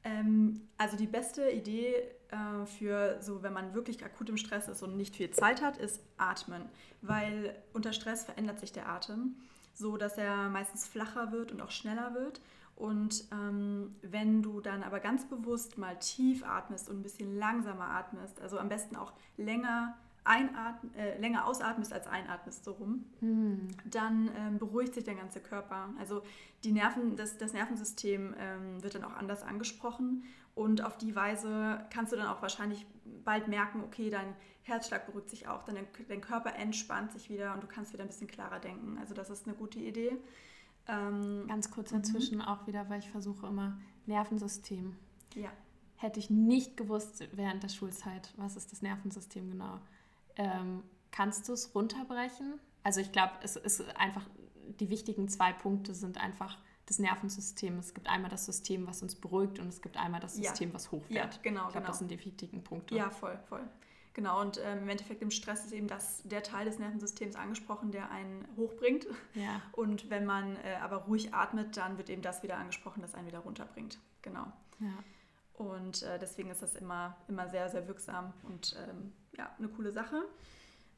Ähm, also die beste Idee äh, für so, wenn man wirklich akut im Stress ist und nicht viel Zeit hat, ist atmen, weil unter Stress verändert sich der Atem, so dass er meistens flacher wird und auch schneller wird. Und ähm, wenn du dann aber ganz bewusst mal tief atmest und ein bisschen langsamer atmest, also am besten auch länger einatm äh, länger ausatmest als einatmest, so rum, hm. dann ähm, beruhigt sich der ganze Körper. Also die Nerven, das, das Nervensystem ähm, wird dann auch anders angesprochen und auf die Weise kannst du dann auch wahrscheinlich bald merken, okay, dein Herzschlag beruhigt sich auch, dein, dein Körper entspannt sich wieder und du kannst wieder ein bisschen klarer denken. Also das ist eine gute Idee. Ähm, Ganz kurz mhm. dazwischen auch wieder, weil ich versuche immer Nervensystem. Ja. Hätte ich nicht gewusst während der Schulzeit, was ist das Nervensystem genau. Ähm, kannst du es runterbrechen? Also ich glaube, es ist einfach, die wichtigen zwei Punkte sind einfach das Nervensystem. Es gibt einmal das System, was uns beruhigt und es gibt einmal das System, ja. was hochfährt. Ja, genau. Ich glaube, genau. das sind die wichtigen Punkte. Ja, voll, voll. Genau, und ähm, im Endeffekt im Stress ist eben das, der Teil des Nervensystems angesprochen, der einen hochbringt. Ja. <laughs> Und wenn man äh, aber ruhig atmet, dann wird eben das wieder angesprochen, das einen wieder runterbringt. Genau. Ja. Und äh, deswegen ist das immer, immer sehr, sehr wirksam und ähm, ja, eine coole Sache.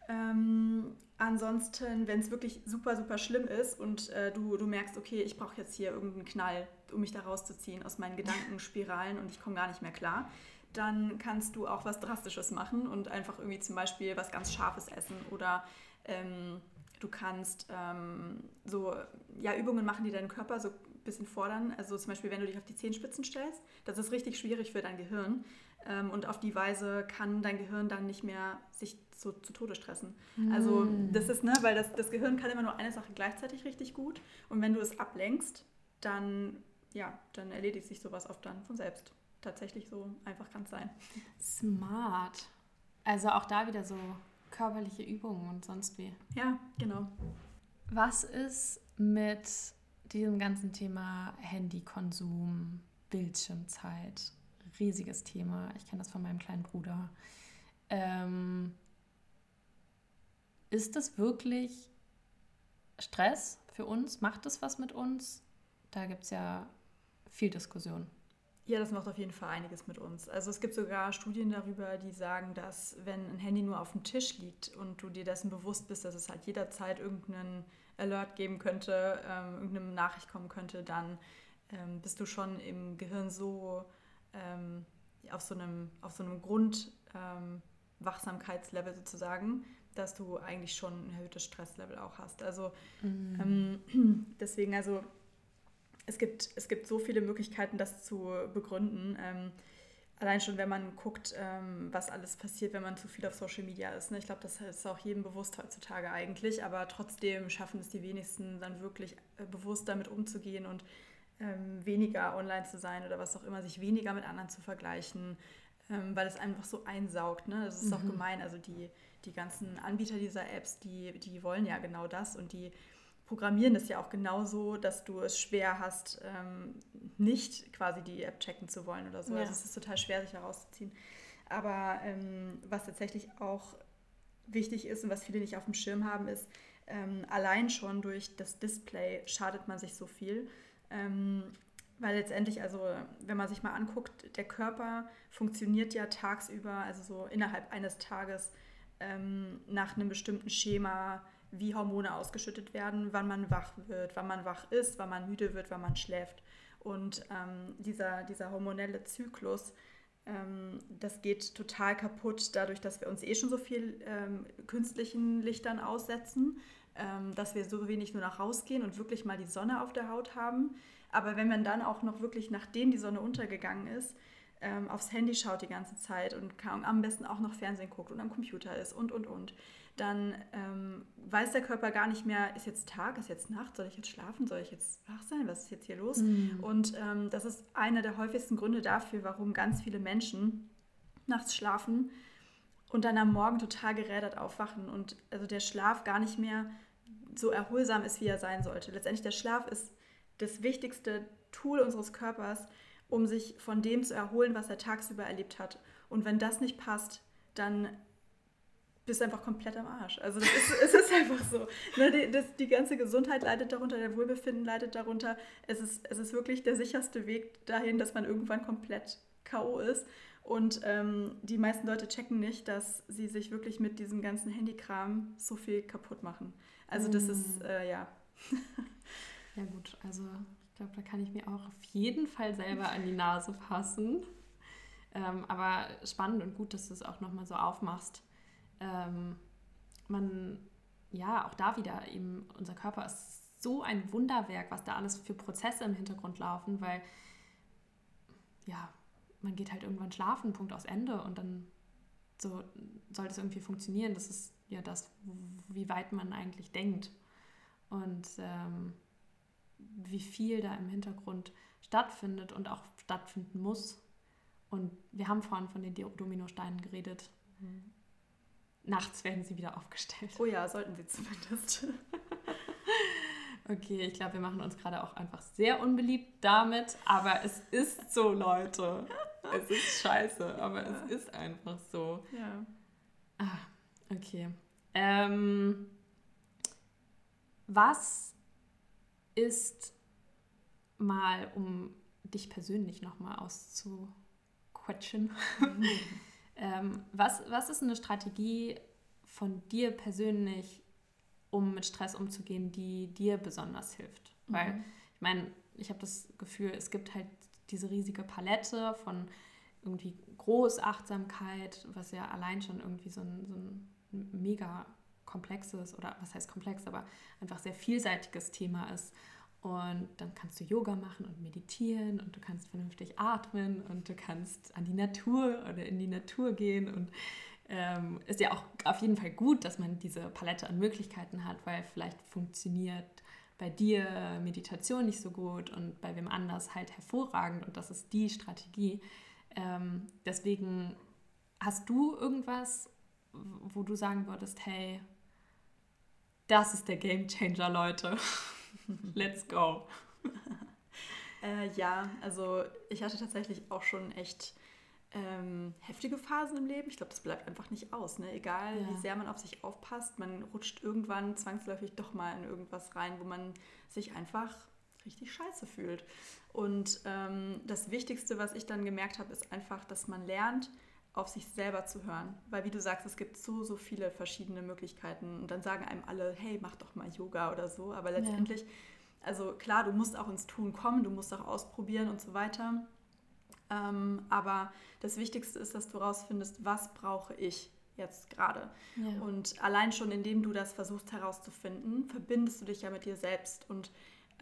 Ähm, ansonsten, wenn es wirklich super, super schlimm ist und äh, du, du merkst, okay, ich brauche jetzt hier irgendeinen Knall, um mich da rauszuziehen aus meinen <laughs> Gedankenspiralen und ich komme gar nicht mehr klar, dann kannst du auch was Drastisches machen und einfach irgendwie zum Beispiel was ganz Scharfes essen oder ähm, du kannst ähm, so ja, Übungen machen, die deinen Körper so ein bisschen fordern. Also zum Beispiel, wenn du dich auf die Zehenspitzen stellst, das ist richtig schwierig für dein Gehirn. Ähm, und auf die Weise kann dein Gehirn dann nicht mehr sich zu, zu Tode stressen. Mm. Also das ist, ne, weil das, das Gehirn kann immer nur eine Sache gleichzeitig richtig gut. Und wenn du es ablenkst, dann, ja, dann erledigt sich sowas oft dann von selbst. Tatsächlich so einfach kann es sein. Smart. Also auch da wieder so körperliche Übungen und sonst wie. Ja, genau. Was ist mit diesem ganzen Thema Handykonsum, Bildschirmzeit riesiges Thema. Ich kenne das von meinem kleinen Bruder. Ähm, ist das wirklich Stress für uns? Macht es was mit uns? Da gibt es ja viel Diskussion. Ja, das macht auf jeden Fall einiges mit uns. Also es gibt sogar Studien darüber, die sagen, dass wenn ein Handy nur auf dem Tisch liegt und du dir dessen bewusst bist, dass es halt jederzeit irgendeinen Alert geben könnte, ähm, irgendeine Nachricht kommen könnte, dann ähm, bist du schon im Gehirn so ähm, auf so einem, auf so einem Grundwachsamkeitslevel ähm, sozusagen, dass du eigentlich schon ein erhöhtes Stresslevel auch hast. Also mhm. ähm, <clears throat> deswegen, also es gibt, es gibt so viele Möglichkeiten, das zu begründen. Ähm, allein schon, wenn man guckt, ähm, was alles passiert, wenn man zu viel auf Social Media ist. Ne? Ich glaube, das ist auch jedem bewusst heutzutage eigentlich, aber trotzdem schaffen es die wenigsten dann wirklich äh, bewusst damit umzugehen und ähm, weniger online zu sein oder was auch immer, sich weniger mit anderen zu vergleichen, ähm, weil es einfach so einsaugt. Ne? Das ist mhm. auch gemein. Also die, die ganzen Anbieter dieser Apps, die, die wollen ja genau das und die programmieren das ja auch genauso, dass du es schwer hast, ähm, nicht quasi die App checken zu wollen oder so. Ja. Also es ist total schwer, sich herauszuziehen. Aber ähm, was tatsächlich auch wichtig ist und was viele nicht auf dem Schirm haben, ist, ähm, allein schon durch das Display schadet man sich so viel. Ähm, weil letztendlich, also wenn man sich mal anguckt, der Körper funktioniert ja tagsüber, also so innerhalb eines Tages ähm, nach einem bestimmten Schema, wie Hormone ausgeschüttet werden, wann man wach wird, wann man wach ist, wann man müde wird, wann man schläft. Und ähm, dieser, dieser hormonelle Zyklus, ähm, das geht total kaputt dadurch, dass wir uns eh schon so viel ähm, künstlichen Lichtern aussetzen, ähm, dass wir so wenig nur nach rausgehen und wirklich mal die Sonne auf der Haut haben. Aber wenn man dann auch noch wirklich, nachdem die Sonne untergegangen ist, ähm, aufs Handy schaut die ganze Zeit und am besten auch noch Fernsehen guckt und am Computer ist und, und, und, dann ähm, weiß der Körper gar nicht mehr, ist jetzt Tag, ist jetzt Nacht, soll ich jetzt schlafen, soll ich jetzt wach sein, was ist jetzt hier los? Mhm. Und ähm, das ist einer der häufigsten Gründe dafür, warum ganz viele Menschen nachts schlafen und dann am Morgen total gerädert aufwachen und also der Schlaf gar nicht mehr so erholsam ist, wie er sein sollte. Letztendlich der Schlaf ist das wichtigste Tool unseres Körpers, um sich von dem zu erholen, was er tagsüber erlebt hat. Und wenn das nicht passt, dann bist einfach komplett am Arsch. Also ist, es ist einfach so. Ne, die, das, die ganze Gesundheit leidet darunter, der Wohlbefinden leidet darunter. Es ist, es ist wirklich der sicherste Weg dahin, dass man irgendwann komplett K.O. ist. Und ähm, die meisten Leute checken nicht, dass sie sich wirklich mit diesem ganzen Handykram so viel kaputt machen. Also das ist, mm. äh, ja. ja gut, also ich glaube, da kann ich mir auch auf jeden Fall selber an die Nase fassen. Ähm, aber spannend und gut, dass du es auch nochmal so aufmachst. Ähm, man, ja, auch da wieder eben, unser Körper ist so ein Wunderwerk, was da alles für Prozesse im Hintergrund laufen, weil, ja, man geht halt irgendwann schlafen, Punkt aus Ende und dann so soll das irgendwie funktionieren. Das ist ja das, wie weit man eigentlich denkt und ähm, wie viel da im Hintergrund stattfindet und auch stattfinden muss. Und wir haben vorhin von den Dominosteinen geredet. Mhm. Nachts werden sie wieder aufgestellt. Oh ja, sollten sie zumindest. <laughs> okay, ich glaube, wir machen uns gerade auch einfach sehr unbeliebt damit, aber es ist so, Leute. Es ist scheiße, aber ja. es ist einfach so. Ja. Ah, okay. Ähm, was ist mal, um dich persönlich nochmal auszuquetschen, mhm. <laughs> ähm, was, was ist eine Strategie von dir persönlich, um mit Stress umzugehen, die dir besonders hilft? Mhm. Weil ich meine, ich habe das Gefühl, es gibt halt diese riesige Palette von irgendwie Großachtsamkeit, was ja allein schon irgendwie so ein, so ein mega komplexes oder was heißt komplex, aber einfach sehr vielseitiges Thema ist. Und dann kannst du Yoga machen und meditieren und du kannst vernünftig atmen und du kannst an die Natur oder in die Natur gehen. Und ähm, ist ja auch auf jeden Fall gut, dass man diese Palette an Möglichkeiten hat, weil vielleicht funktioniert bei dir Meditation nicht so gut und bei wem anders halt hervorragend und das ist die Strategie. Ähm, deswegen hast du irgendwas, wo du sagen würdest, hey, das ist der Game Changer, Leute. <laughs> <laughs> Let's go. <laughs> äh, ja, also ich hatte tatsächlich auch schon echt ähm, heftige Phasen im Leben. Ich glaube, das bleibt einfach nicht aus. Ne? Egal, ja. wie sehr man auf sich aufpasst, man rutscht irgendwann zwangsläufig doch mal in irgendwas rein, wo man sich einfach richtig scheiße fühlt. Und ähm, das Wichtigste, was ich dann gemerkt habe, ist einfach, dass man lernt, auf sich selber zu hören. Weil wie du sagst, es gibt so, so viele verschiedene Möglichkeiten. Und dann sagen einem alle, hey, mach doch mal Yoga oder so. Aber letztendlich, ja. also klar, du musst auch ins Tun kommen, du musst auch ausprobieren und so weiter. Ähm, aber das Wichtigste ist, dass du rausfindest, was brauche ich jetzt gerade. Ja. Und allein schon, indem du das versuchst herauszufinden, verbindest du dich ja mit dir selbst. Und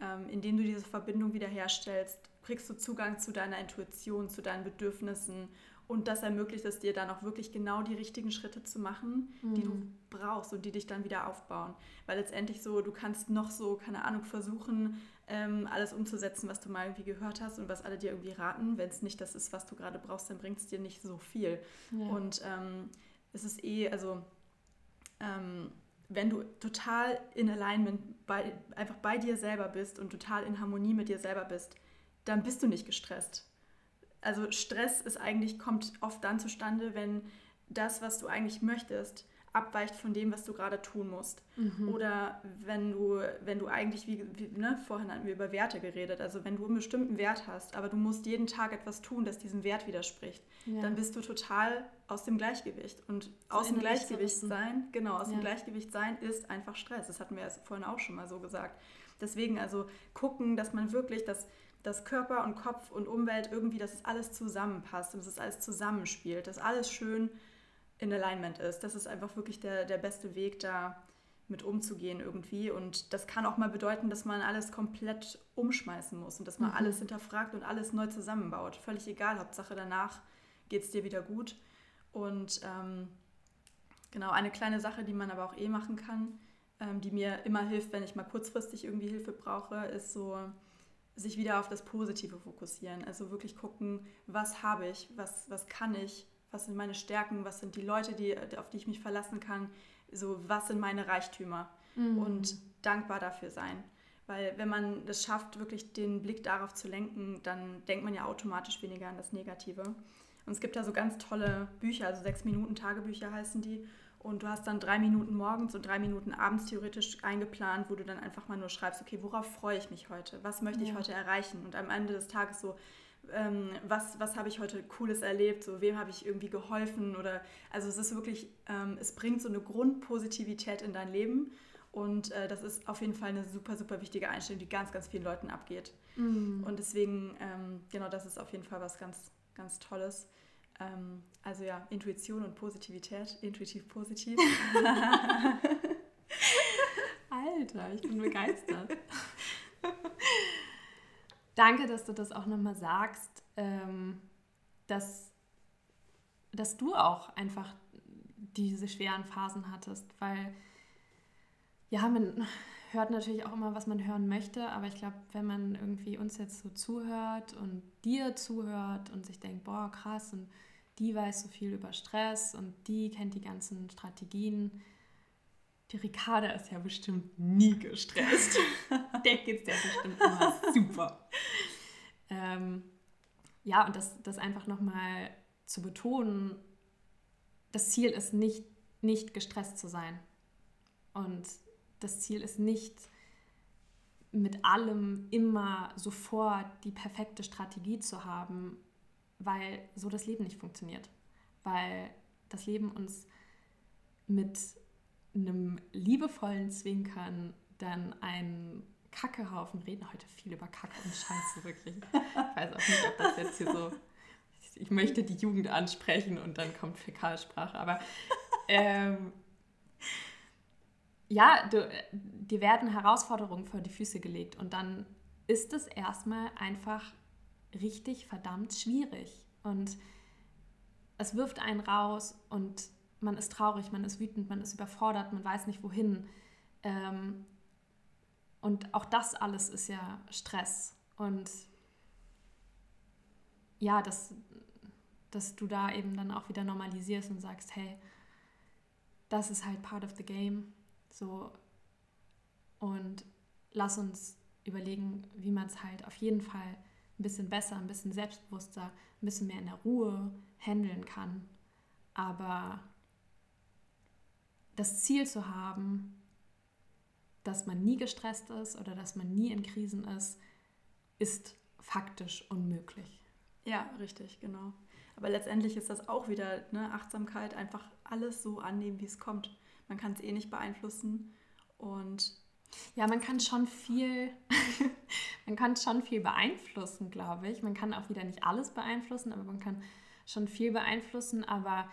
ähm, indem du diese Verbindung wiederherstellst, kriegst du Zugang zu deiner Intuition, zu deinen Bedürfnissen und das ermöglicht es dir dann auch wirklich genau die richtigen Schritte zu machen, mhm. die du mhm. brauchst und die dich dann wieder aufbauen. Weil letztendlich so, du kannst noch so, keine Ahnung, versuchen, ähm, alles umzusetzen, was du mal irgendwie gehört hast und was alle dir irgendwie raten. Wenn es nicht das ist, was du gerade brauchst, dann bringt es dir nicht so viel. Ja. Und ähm, es ist eh, also ähm, wenn du total in Alignment bei, einfach bei dir selber bist und total in Harmonie mit dir selber bist, dann bist du nicht gestresst. Also Stress ist eigentlich, kommt oft dann zustande, wenn das, was du eigentlich möchtest, abweicht von dem, was du gerade tun musst. Mhm. Oder wenn du, wenn du eigentlich, wie, wie ne, vorhin hatten wir über Werte geredet, also wenn du einen bestimmten Wert hast, aber du musst jeden Tag etwas tun, das diesem Wert widerspricht, ja. dann bist du total aus dem Gleichgewicht. Und so aus dem Gleichgewicht sein, genau, aus ja. dem Gleichgewicht sein ist einfach Stress. Das hatten wir vorhin auch schon mal so gesagt. Deswegen also gucken, dass man wirklich das dass Körper und Kopf und Umwelt irgendwie, dass es alles zusammenpasst und dass es alles zusammenspielt, dass alles schön in Alignment ist. Das ist einfach wirklich der, der beste Weg, da mit umzugehen irgendwie. Und das kann auch mal bedeuten, dass man alles komplett umschmeißen muss und dass man mhm. alles hinterfragt und alles neu zusammenbaut. Völlig egal, Hauptsache danach geht es dir wieder gut. Und ähm, genau, eine kleine Sache, die man aber auch eh machen kann, ähm, die mir immer hilft, wenn ich mal kurzfristig irgendwie Hilfe brauche, ist so sich wieder auf das Positive fokussieren. Also wirklich gucken, was habe ich, was, was kann ich, was sind meine Stärken, was sind die Leute, die, auf die ich mich verlassen kann, so was sind meine Reichtümer mhm. und dankbar dafür sein. Weil wenn man das schafft, wirklich den Blick darauf zu lenken, dann denkt man ja automatisch weniger an das Negative. Und es gibt da so ganz tolle Bücher, also sechs Minuten Tagebücher heißen die. Und du hast dann drei Minuten morgens und drei Minuten abends theoretisch eingeplant, wo du dann einfach mal nur schreibst, okay, worauf freue ich mich heute? Was möchte ich heute erreichen? Und am Ende des Tages so, ähm, was, was habe ich heute Cooles erlebt? So, wem habe ich irgendwie geholfen? Oder also es ist wirklich, ähm, es bringt so eine Grundpositivität in dein Leben. Und äh, das ist auf jeden Fall eine super, super wichtige Einstellung, die ganz, ganz vielen Leuten abgeht. Mhm. Und deswegen, ähm, genau, das ist auf jeden Fall was ganz, ganz Tolles. Ähm, also ja, Intuition und Positivität, intuitiv positiv. <laughs> Alter, ich bin begeistert. Danke, dass du das auch nochmal sagst, ähm, dass, dass du auch einfach diese schweren Phasen hattest, weil ja, man hört natürlich auch immer, was man hören möchte, aber ich glaube, wenn man irgendwie uns jetzt so zuhört und dir zuhört und sich denkt, boah, krass, und die weiß so viel über Stress und die kennt die ganzen Strategien. Die Ricarda ist ja bestimmt nie gestresst. <laughs> Der geht's ja bestimmt immer super. <laughs> Ähm, ja, und das, das einfach nochmal zu betonen, das Ziel ist nicht, nicht gestresst zu sein. Und das Ziel ist nicht, mit allem immer sofort die perfekte Strategie zu haben, weil so das Leben nicht funktioniert. Weil das Leben uns mit einem liebevollen Zwinkern dann einen Kackehaufen reden heute viel über Kacke und Scheiße, wirklich. Ich weiß auch nicht, ob das jetzt hier so. Ich möchte die Jugend ansprechen und dann kommt Fäkalsprache, aber ähm, ja, du, dir werden Herausforderungen vor die Füße gelegt und dann ist es erstmal einfach richtig verdammt schwierig. Und es wirft einen raus und man ist traurig, man ist wütend, man ist überfordert, man weiß nicht wohin. Ähm, und auch das alles ist ja Stress. Und ja, dass, dass du da eben dann auch wieder normalisierst und sagst, hey, das ist halt part of the game. So. Und lass uns überlegen, wie man es halt auf jeden Fall ein bisschen besser, ein bisschen selbstbewusster, ein bisschen mehr in der Ruhe handeln kann. Aber das Ziel zu haben, dass man nie gestresst ist oder dass man nie in Krisen ist, ist faktisch unmöglich. Ja, richtig, genau. Aber letztendlich ist das auch wieder ne, Achtsamkeit, einfach alles so annehmen, wie es kommt. Man kann es eh nicht beeinflussen und ja, man kann schon viel, <laughs> man kann schon viel beeinflussen, glaube ich. Man kann auch wieder nicht alles beeinflussen, aber man kann schon viel beeinflussen, aber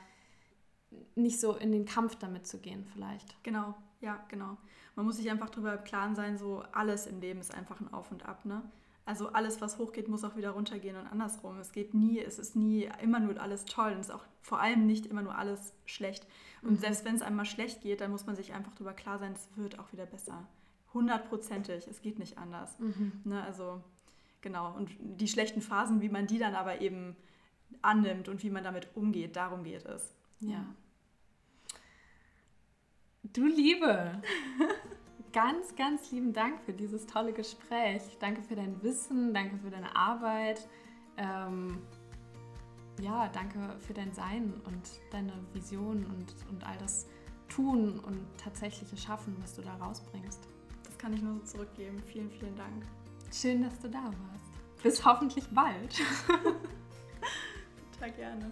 nicht so in den Kampf damit zu gehen, vielleicht. Genau, ja, genau. Man muss sich einfach darüber im Klaren sein, so alles im Leben ist einfach ein Auf und Ab, ne? Also alles, was hochgeht, muss auch wieder runtergehen und andersrum. Es geht nie, es ist nie immer nur alles toll und es ist auch vor allem nicht immer nur alles schlecht. Und mhm. selbst wenn es einmal schlecht geht, dann muss man sich einfach darüber klar sein, es wird auch wieder besser. Hundertprozentig, es geht nicht anders. Mhm. Ne, also genau. Und die schlechten Phasen, wie man die dann aber eben annimmt und wie man damit umgeht, darum geht es. Ja. Du Liebe, <laughs> ganz, ganz lieben Dank für dieses tolle Gespräch. Danke für dein Wissen, danke für deine Arbeit. Ähm, ja, danke für dein Sein und deine Vision und, und all das Tun und tatsächliche Schaffen, was du da rausbringst. Das kann ich nur so zurückgeben. Vielen, vielen Dank. Schön, dass du da warst. Bis hoffentlich bald. <laughs> Total gerne.